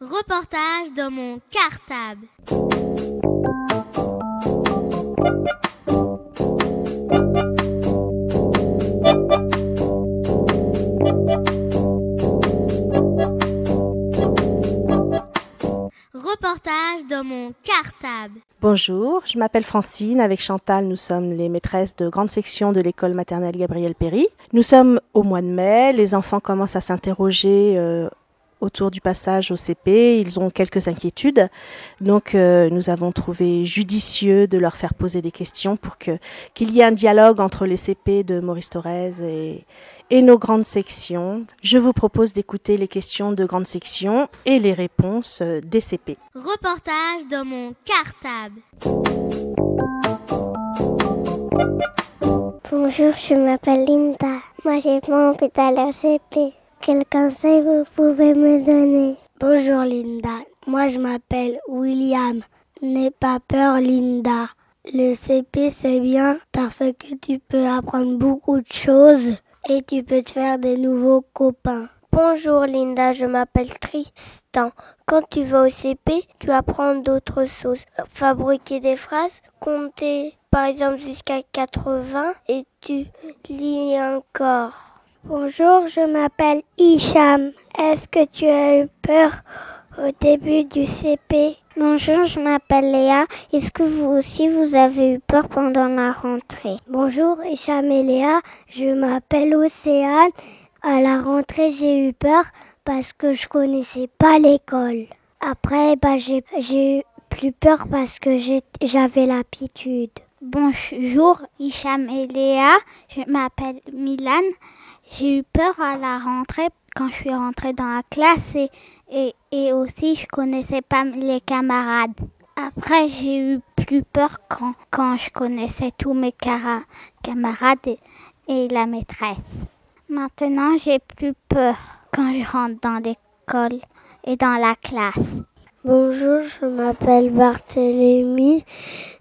Reportage dans mon cartable. Reportage dans mon cartable. Bonjour, je m'appelle Francine. Avec Chantal, nous sommes les maîtresses de grande section de l'école maternelle Gabriel Péry. Nous sommes au mois de mai. Les enfants commencent à s'interroger euh, autour du passage au CP. Ils ont quelques inquiétudes. Donc, euh, nous avons trouvé judicieux de leur faire poser des questions pour que qu'il y ait un dialogue entre les CP de Maurice Thorez et, et nos grandes sections. Je vous propose d'écouter les questions de grande section et les réponses euh, des CP. Reportage dans mon cartable. Bonjour, je m'appelle Linda. Moi, j'ai d'aller au CP. Quel conseil vous pouvez me donner? Bonjour Linda, moi je m'appelle William. N'aie pas peur Linda. Le CP c'est bien parce que tu peux apprendre beaucoup de choses et tu peux te faire des nouveaux copains. Bonjour Linda, je m'appelle Tristan. Quand tu vas au CP, tu apprends d'autres choses. Fabriquer des phrases, compter par exemple jusqu'à 80 et tu lis encore. Bonjour, je m'appelle Hicham. Est-ce que tu as eu peur au début du CP Bonjour, je m'appelle Léa. Est-ce que vous aussi vous avez eu peur pendant la rentrée? Bonjour, Hicham et Léa. Je m'appelle Océane. À la rentrée, j'ai eu peur parce que je connaissais pas l'école. Après, bah, j'ai eu plus peur parce que j'avais l'habitude. Bonjour, Hicham et Léa. Je m'appelle Milan. J'ai eu peur à la rentrée quand je suis rentrée dans la classe et, aussi je connaissais pas les camarades. Après, j'ai eu plus peur quand, je connaissais tous mes camarades et, et la maîtresse. Maintenant, j'ai plus peur quand je rentre dans l'école et dans la classe. Bonjour, je m'appelle Barthélémy.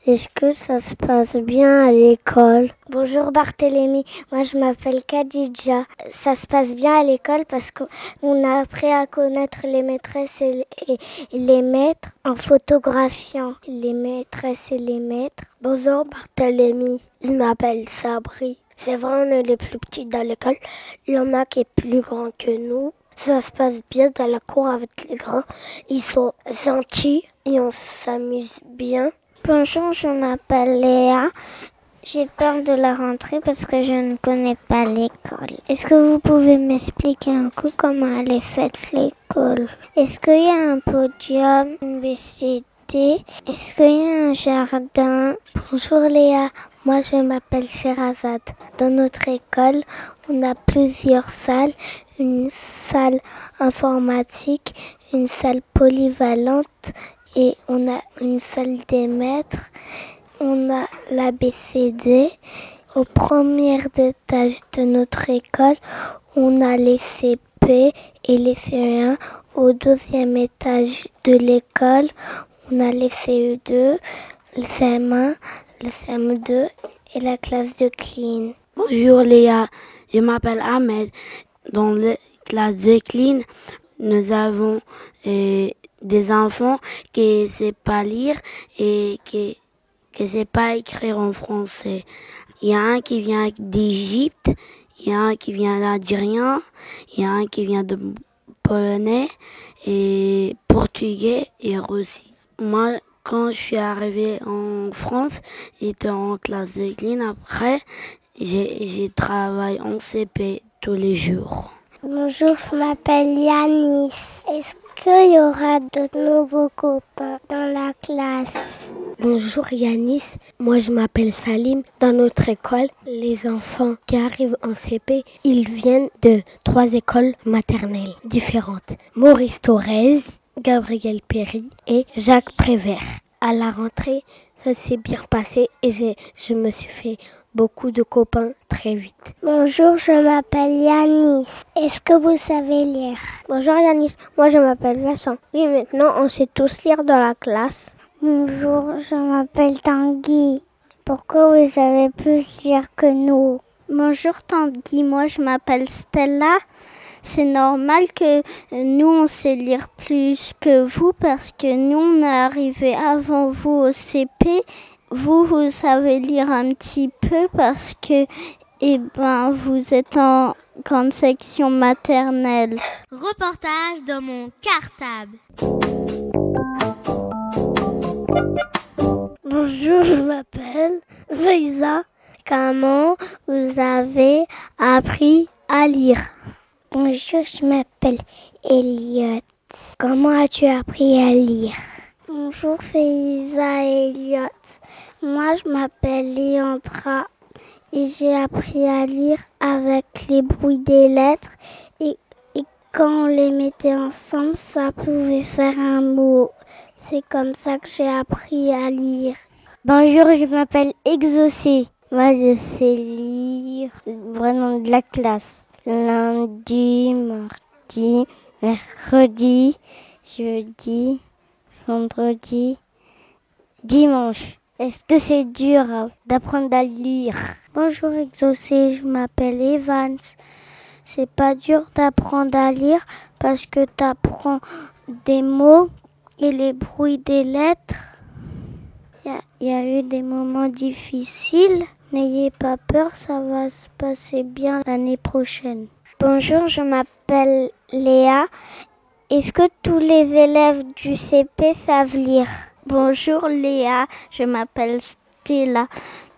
Est-ce que ça se passe bien à l'école? Bonjour Barthélémy, moi je m'appelle Khadija. Ça se passe bien à l'école parce qu'on a appris à connaître les maîtresses et les maîtres en photographiant les maîtresses et les maîtres. Bonjour Barthélémy, je m'appelle Sabri. C'est vrai, on est les plus petits dans l'école. Il y en a qui est plus grand que nous. Ça se passe bien dans la cour avec les grands. Ils sont gentils et on s'amuse bien. Bonjour, je m'appelle Léa. J'ai peur de la rentrée parce que je ne connais pas l'école. Est-ce que vous pouvez m'expliquer un coup comment elle est faite l'école? Est-ce qu'il y a un podium, une BCD Est-ce qu'il y a un jardin? Bonjour Léa, moi je m'appelle Sherazade. Dans notre école, on a plusieurs salles une salle informatique, une salle polyvalente et on a une salle des maîtres. On a l'ABCD. Au premier étage de notre école, on a les CP et les CE1. Au deuxième étage de l'école, on a les CE2, le CM1, le CM2 et la classe de clean. Bonjour Léa, je m'appelle Ahmed dans la classe de clean, nous avons euh, des enfants qui ne savent pas lire et qui ne savent pas écrire en français. Il y a un qui vient d'Égypte, il y a un qui vient d'Algérien, il y a un qui vient de polonais et portugais et russie. Moi, quand je suis arrivée en France, j'étais en classe de clean. Après, j'ai travaillé en CP tous les jours. Bonjour, je m'appelle Yanis. Est-ce qu'il y aura de nouveaux copains dans la classe? Bonjour Yanis, moi je m'appelle Salim. Dans notre école, les enfants qui arrivent en CP, ils viennent de trois écoles maternelles différentes. Maurice Thorez, Gabriel Perry et Jacques Prévert. À la rentrée, ça s'est bien passé et je me suis fait beaucoup de copains très vite. Bonjour, je m'appelle Yanis. Est-ce que vous savez lire? Bonjour Yanis, moi je m'appelle Vincent. Oui, maintenant on sait tous lire dans la classe. Bonjour, je m'appelle Tanguy. Pourquoi vous savez plus lire que nous? Bonjour Tanguy, moi je m'appelle Stella. c'est normal que nous, on sait lire plus que vous parce que nous, on est arrivé avant vous au CP. Vous, vous savez lire un petit peu parce que, eh ben, vous êtes en grande section maternelle. Reportage dans mon cartable. Bonjour, je m'appelle Veisa. Comment vous avez appris à lire Bonjour, je m'appelle Elliot. Comment as-tu appris à lire? Bonjour, Faiza et Elliot. Moi, je m'appelle Léandra et j'ai appris à lire avec les bruits des lettres et, quand on les mettait ensemble, ça pouvait faire un mot. C'est comme ça que j'ai appris à lire. Bonjour, je m'appelle Exaucé. Moi, je sais lire vraiment de la classe. Lundi, mardi, mercredi, jeudi, vendredi, dimanche. Est-ce que c'est dur d'apprendre à lire? Bonjour Exaucé, je m'appelle Evans. C'est pas dur d'apprendre à lire parce que tu apprends des mots et les bruits des lettres? Il y, y, a eu des moments difficiles. N'ayez pas peur, ça va se passer bien l'année prochaine. Bonjour, je m'appelle Léa. Est-ce que tous les élèves du CP savent lire? Bonjour Léa, je m'appelle Stella.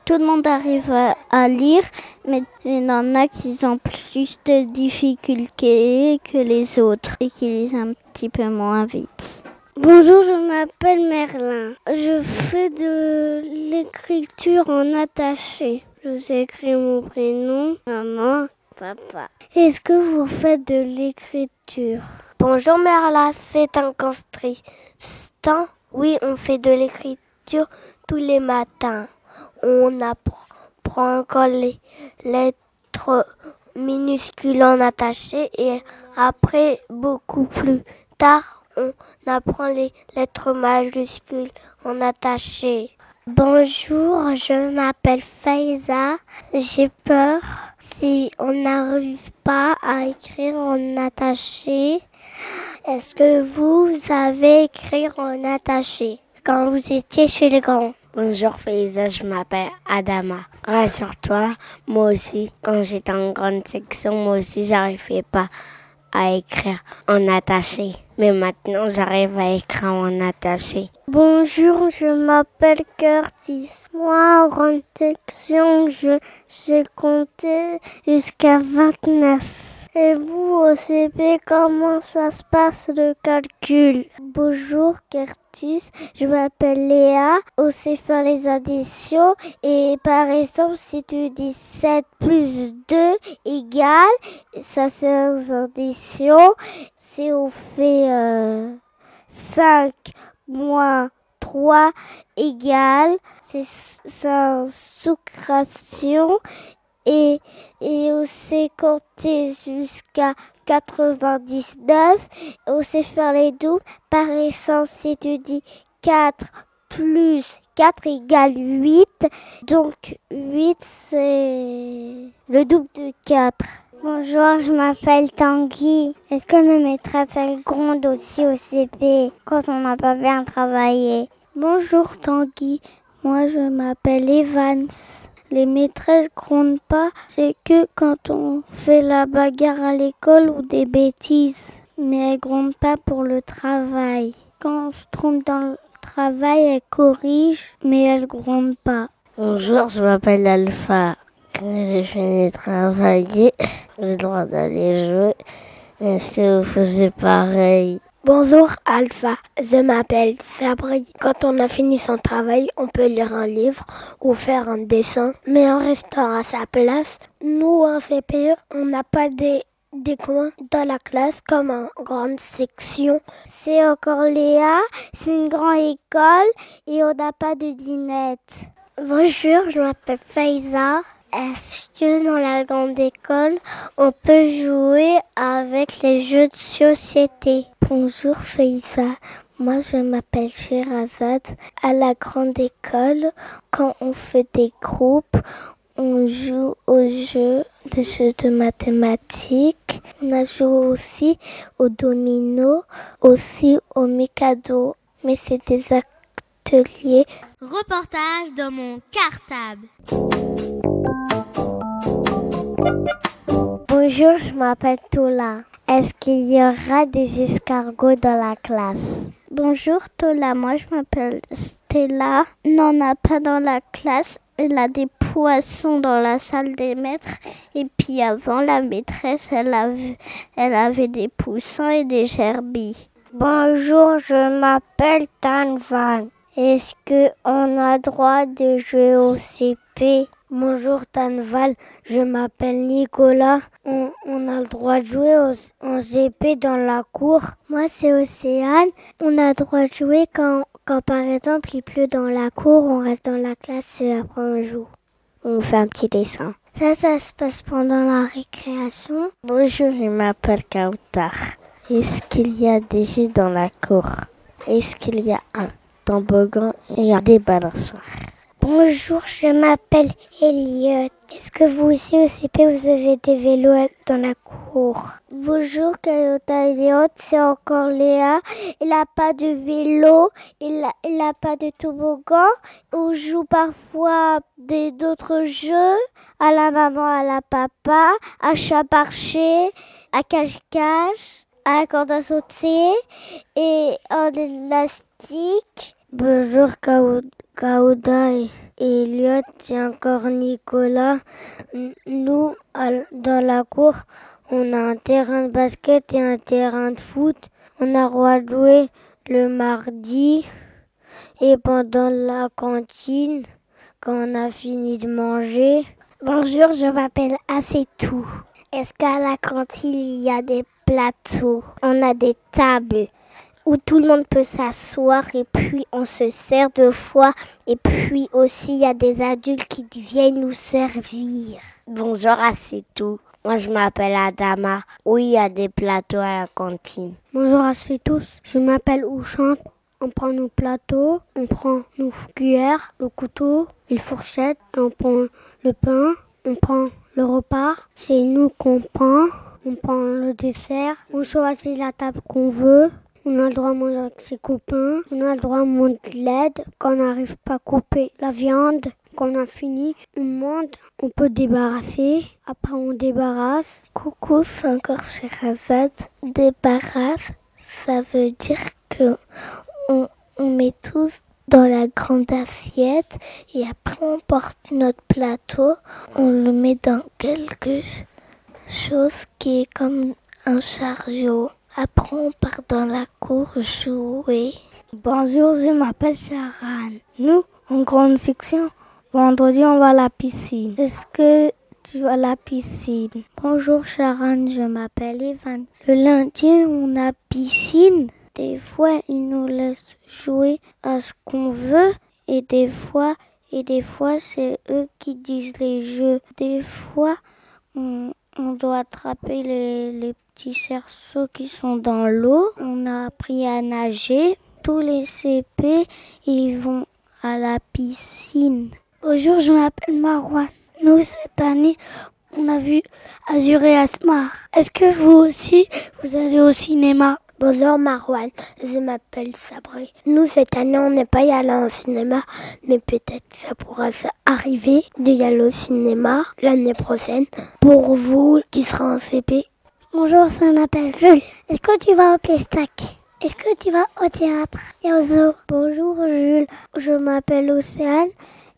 Tout le monde arrive à, lire, mais il y en a qui ont plus de difficultés que les autres et qui lisent un petit peu moins vite. Bonjour, je m'appelle Merlin. Je fais de l'écriture en attaché. Je sais écrire mon prénom, maman, papa. Est-ce que vous faites de l'écriture? Bonjour Merla, c'est un constant. Oui, on fait de l'écriture tous les matins. On apprend encore les lettres minuscules en attaché et après, beaucoup plus tard, on apprend les lettres majuscules en attaché. Bonjour, je m'appelle Faiza. J'ai peur si on n'arrive pas à écrire en attaché. Est-ce que vous savez écrire en attaché quand vous étiez chez les grands? Bonjour Faiza, je m'appelle Adama. Rassure-toi, moi aussi, quand j'étais en grande section, moi aussi, j'arrivais pas à écrire en attaché. Mais maintenant, j'arrive à écrire en attaché. Bonjour, je m'appelle Curtis. Moi, en grande section, je sais compter jusqu'à 29. Et vous, au CP, comment ça se passe le calcul? Bonjour, Curtis. Je m'appelle Léa. On sait faire les additions. Et par exemple, si tu dis 7 plus 2 égale, ça c'est les additions. Si on fait euh, 5 moins 3 égale, c'est sa soustraction et, et on sait compter jusqu'à 99. On sait faire les doubles. Par exemple, si tu dis 4 plus 4 égale 8, donc 8 c'est le double de 4. Bonjour, je m'appelle Tanguy. Est-ce que nos maîtresses elles grondent aussi au CP quand on n'a pas bien travaillé? Bonjour Tanguy, moi je m'appelle Evans. Les maîtresses grondent pas, c'est que quand on fait la bagarre à l'école ou des bêtises. Mais elles grondent pas pour le travail. Quand on se trompe dans le travail, elles corrigent, mais elles grondent pas. Bonjour, je m'appelle Alpha. Quand j'ai fini de travailler, j'ai le droit d'aller jouer. Est-ce que vous faisiez pareil Bonjour Alpha, je m'appelle Fabri. Quand on a fini son travail, on peut lire un livre ou faire un dessin, mais en restant à sa place. Nous, en CPE, on n'a pas des, des coins dans la classe comme en grande section. C'est encore Léa, c'est une grande école et on n'a pas de dinette. Bonjour, je m'appelle Faiza. Est-ce que dans la grande école, on peut jouer avec les jeux de société? Bonjour Faiza, moi je m'appelle Sherazade. À la grande école, quand on fait des groupes, on joue aux jeux, des jeux de mathématiques On a joué aussi au domino, aussi au mikado. Mais c'est des ateliers. Reportage dans mon cartable. Bonjour, je m'appelle Tola. Est-ce qu'il y aura des escargots dans la classe? Bonjour Tola, moi je m'appelle Stella. Non, on n'a pas dans la classe. Elle a des poissons dans la salle des maîtres. Et puis avant, la maîtresse, elle avait, elle avait des poussins et des gerbilles. Bonjour, je m'appelle Tanvan. Est-ce qu'on a droit de jouer au CP Bonjour Tanval, je m'appelle Nicolas. On, a le droit de jouer au, en dans la cour. Moi c'est Océane. On a le droit de jouer quand, par exemple il pleut dans la cour, on reste dans la classe et après on joue. On fait un petit dessin. Ça, ça se passe pendant la récréation. Bonjour, je m'appelle Kautar. Est-ce qu'il y a des jeux dans la cour? Est-ce qu'il y a un toboggan et un des Bonjour, je m'appelle Elliot. Est-ce que vous aussi au CP vous avez des vélos dans la cour? Bonjour Kayota Elliot, c'est encore Léa. Il n'a pas de vélo, il n'a a pas de toboggan. On joue parfois d'autres jeux à la maman, à la papa, à chat marché, à cache-cache, à la corde à sauter et en élastique. Bonjour Kauda et Elliot et encore Nicolas. Nous, dans la cour, on a un terrain de basket et un terrain de foot. On a jouer le mardi et pendant la cantine, quand on a fini de manger. Bonjour, je m'appelle Assetou. Est-ce qu'à la cantine, il y a des plateaux? On a des tables où tout le monde peut s'asseoir et puis on se sert deux fois et puis aussi il y a des adultes qui viennent nous servir. Bonjour à c'est tout. Moi je m'appelle Adama. Oui, il y a des plateaux à la cantine. Bonjour à tous. Je m'appelle Ouchante. On prend nos plateaux, on prend nos cuillères, le couteau, une fourchette, et on prend le pain, on prend le repas. C'est nous qu'on prend. On prend le dessert. On choisit la table qu'on veut. On a le droit de manger avec ses copains. On a le droit de manger de l'aide quand on n'arrive pas à couper la viande. Quand on a fini, on monte, on peut débarrasser. Après, on débarrasse. Coucou, c'est encore Sherazade. Débarrasse, ça veut dire que on, on met tous dans la grande assiette et après on porte notre plateau, on le met dans quelque chose qui est comme un chariot. Après, on part dans la cour jouer. Bonjour, je m'appelle Sharan. Nous, en grande section, vendredi, on va à la piscine. Est-ce que tu vas à la piscine? Bonjour, Sharan, je m'appelle Evan. Le lundi, on a piscine. Des fois, ils nous laissent jouer à ce qu'on veut et des fois, et des fois, c'est eux qui disent les jeux. Des fois, on, on doit attraper les, les petits cerceaux qui sont dans l'eau. On a appris à nager. Tous les CP, ils vont à la piscine. Bonjour, je m'appelle Marouane. Nous, cette année, on a vu Azur et Asmar. Est-ce que vous aussi, vous allez au cinéma? Bonjour Marouane, je m'appelle Sabri. Nous, cette année, on n'est pas allé au cinéma, mais peut-être ça pourra arriver d'y aller au cinéma l'année prochaine. Pour vous qui serez en CP, Bonjour, je m'appelle Jules. Est-ce que tu vas au Pestac? Est-ce que tu vas au théâtre? Et au zoo? Bonjour Jules, je m'appelle Océane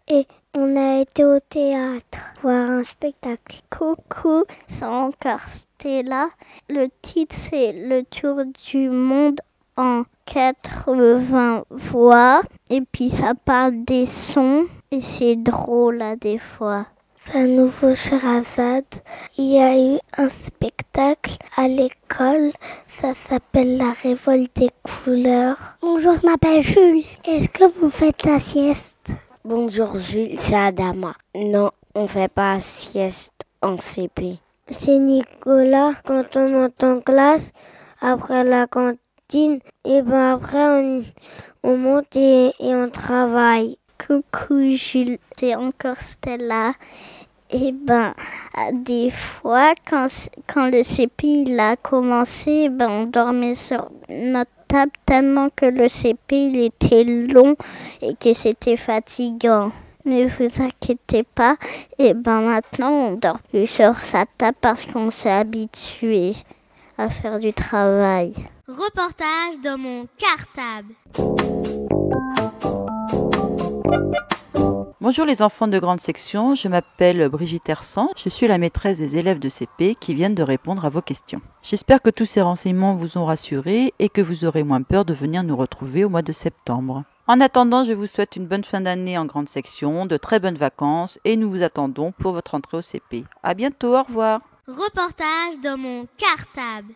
et on a été au théâtre voir un spectacle. Coucou, c'est encore Stella. Le titre c'est Le tour du monde en 80 voix et puis ça parle des sons et c'est drôle à des fois. C'est un nouveau Sherazade. Il y a eu un spectacle à l'école. Ça s'appelle La révolte des couleurs. Bonjour, je m'appelle Jules. Est-ce que vous faites la sieste? Bonjour Jules, c'est Adama. Non, on fait pas sieste en CP. C'est Nicolas. Quand on monte en classe, après la cantine, et ben après on, on monte et, et on travaille. Coucou Jules, c'est encore Stella. Eh ben, des fois, quand, le CP il a commencé, ben, on dormait sur notre table tellement que le CP était long et que c'était fatigant. Ne vous inquiétez pas, et ben maintenant on dort plus sur sa table parce qu'on s'est habitué à faire du travail. Reportage dans mon cartable. Bonjour les enfants de grande section, je m'appelle Brigitte Hersan, je suis la maîtresse des élèves de CP qui viennent de répondre à vos questions. J'espère que tous ces renseignements vous ont rassuré et que vous aurez moins peur de venir nous retrouver au mois de septembre. En attendant, je vous souhaite une bonne fin d'année en grande section, de très bonnes vacances et nous vous attendons pour votre entrée au CP. À bientôt, au revoir. Reportage dans mon cartable.